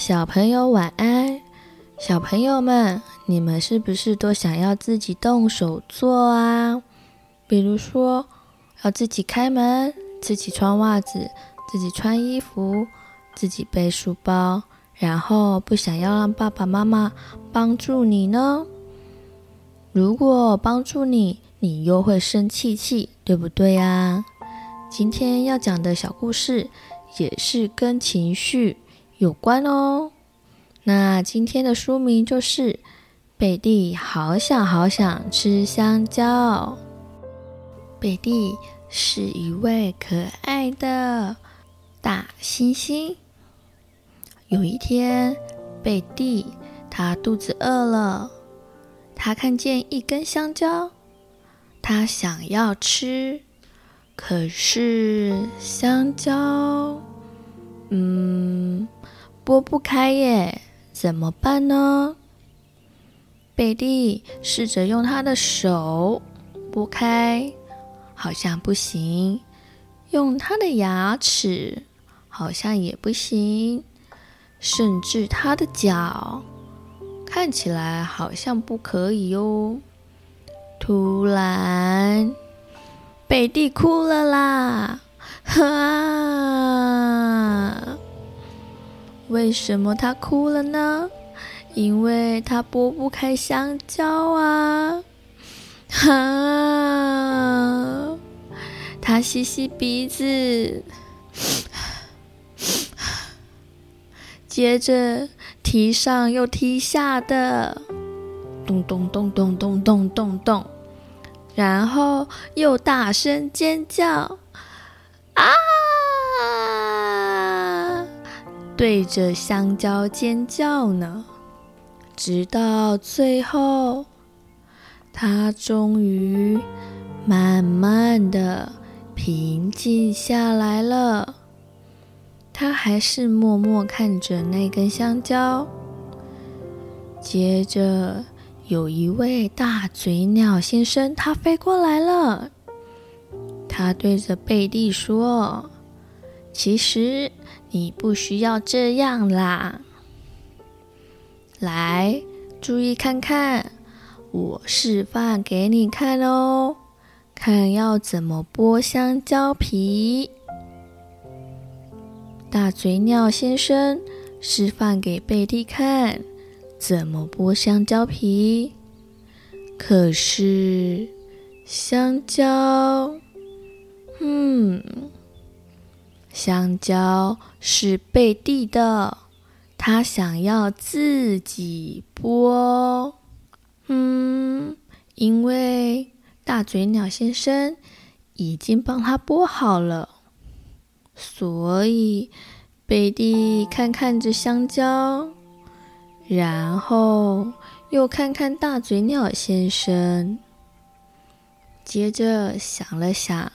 小朋友晚安。小朋友们，你们是不是都想要自己动手做啊？比如说，要自己开门、自己穿袜子、自己穿衣服、自己背书包，然后不想要让爸爸妈妈帮助你呢？如果帮助你，你又会生气气，对不对呀？今天要讲的小故事也是跟情绪有关哦。那今天的书名就是《贝蒂好想好想吃香蕉》。贝蒂是一位可爱的大猩猩。有一天，贝蒂她肚子饿了，她看见一根香蕉，她想要吃，可是香蕉，嗯。剥不开耶，怎么办呢？贝蒂试着用他的手剥开，好像不行；用他的牙齿，好像也不行；甚至他的脚，看起来好像不可以哟。突然，贝蒂哭了啦！哈。为什么他哭了呢？因为他剥不开香蕉啊！哈！他吸吸鼻子，接着踢上又踢下的，咚咚咚咚咚咚咚咚，然后又大声尖叫，啊！对着香蕉尖叫呢，直到最后，他终于慢慢的平静下来了。他还是默默看着那根香蕉。接着，有一位大嘴鸟先生，他飞过来了。他对着贝蒂说：“其实……”你不需要这样啦，来，注意看看，我示范给你看哦，看要怎么剥香蕉皮。大嘴鸟先生示范给贝蒂看怎么剥香蕉皮，可是香蕉，嗯。香蕉是贝蒂的，他想要自己剥。嗯，因为大嘴鸟先生已经帮他剥好了，所以贝蒂看看着香蕉，然后又看看大嘴鸟先生，接着想了想，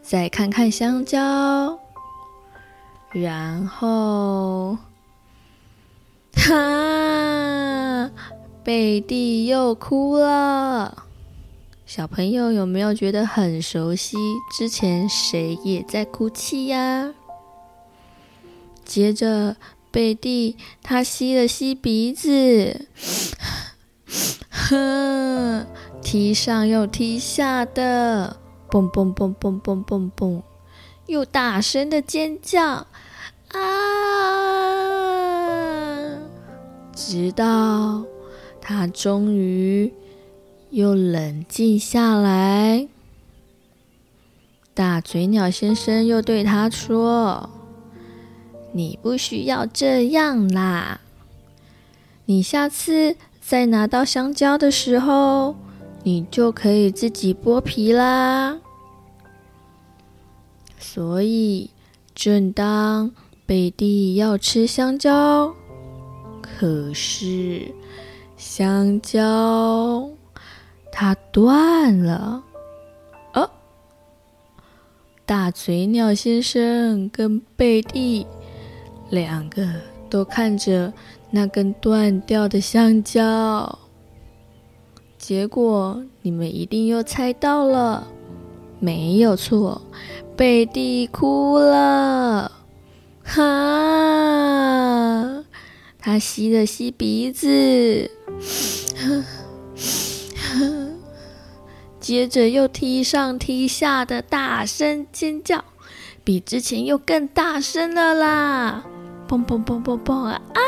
再看看香蕉。然后，哈，贝蒂又哭了。小朋友有没有觉得很熟悉？之前谁也在哭泣呀？接着，贝蒂他吸了吸鼻子，哼，踢上又踢下的，蹦蹦蹦蹦蹦蹦蹦，又大声的尖叫。啊！直到他终于又冷静下来，大嘴鸟先生又对他说：“你不需要这样啦，你下次再拿到香蕉的时候，你就可以自己剥皮啦。”所以，正当贝蒂要吃香蕉，可是香蕉它断了。哦，大嘴鸟先生跟贝蒂两个都看着那根断掉的香蕉，结果你们一定又猜到了，没有错，贝蒂哭了。哈，他吸了吸鼻子，接着又踢上踢下的大声尖叫，比之前又更大声了啦！砰砰砰砰砰啊！啊！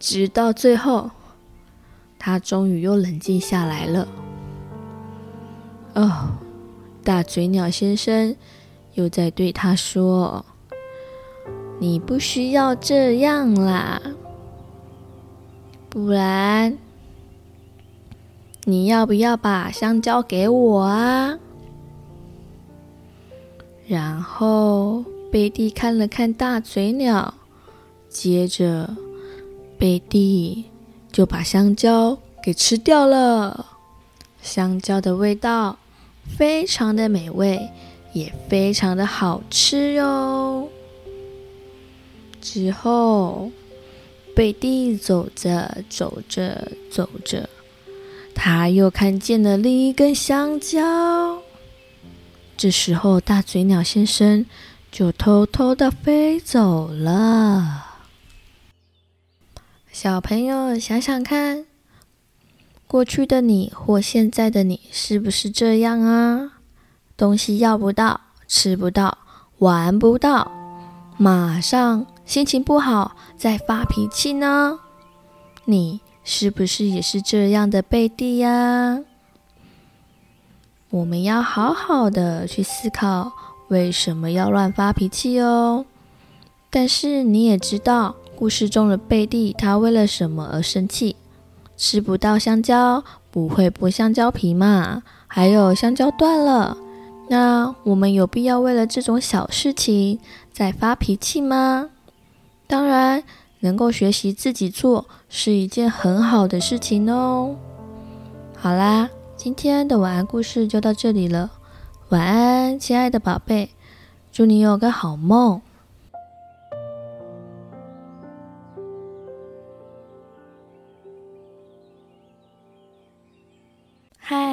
直到最后，他终于又冷静下来了。哦，大嘴鸟先生又在对他说。你不需要这样啦，不然你要不要把香蕉给我啊？然后贝蒂看了看大嘴鸟，接着贝蒂就把香蕉给吃掉了。香蕉的味道非常的美味，也非常的好吃哟。之后，贝蒂走着走着走着，他又看见了另一根香蕉。这时候，大嘴鸟先生就偷偷的飞走了。小朋友，想想看，过去的你或现在的你是不是这样啊？东西要不到，吃不到，玩不到，马上。心情不好，在发脾气呢？你是不是也是这样的贝蒂呀？我们要好好的去思考为什么要乱发脾气哦。但是你也知道，故事中的贝蒂他为了什么而生气？吃不到香蕉，不会剥香蕉皮嘛？还有香蕉断了，那我们有必要为了这种小事情再发脾气吗？当然，能够学习自己做是一件很好的事情哦。好啦，今天的晚安故事就到这里了。晚安，亲爱的宝贝，祝你有个好梦。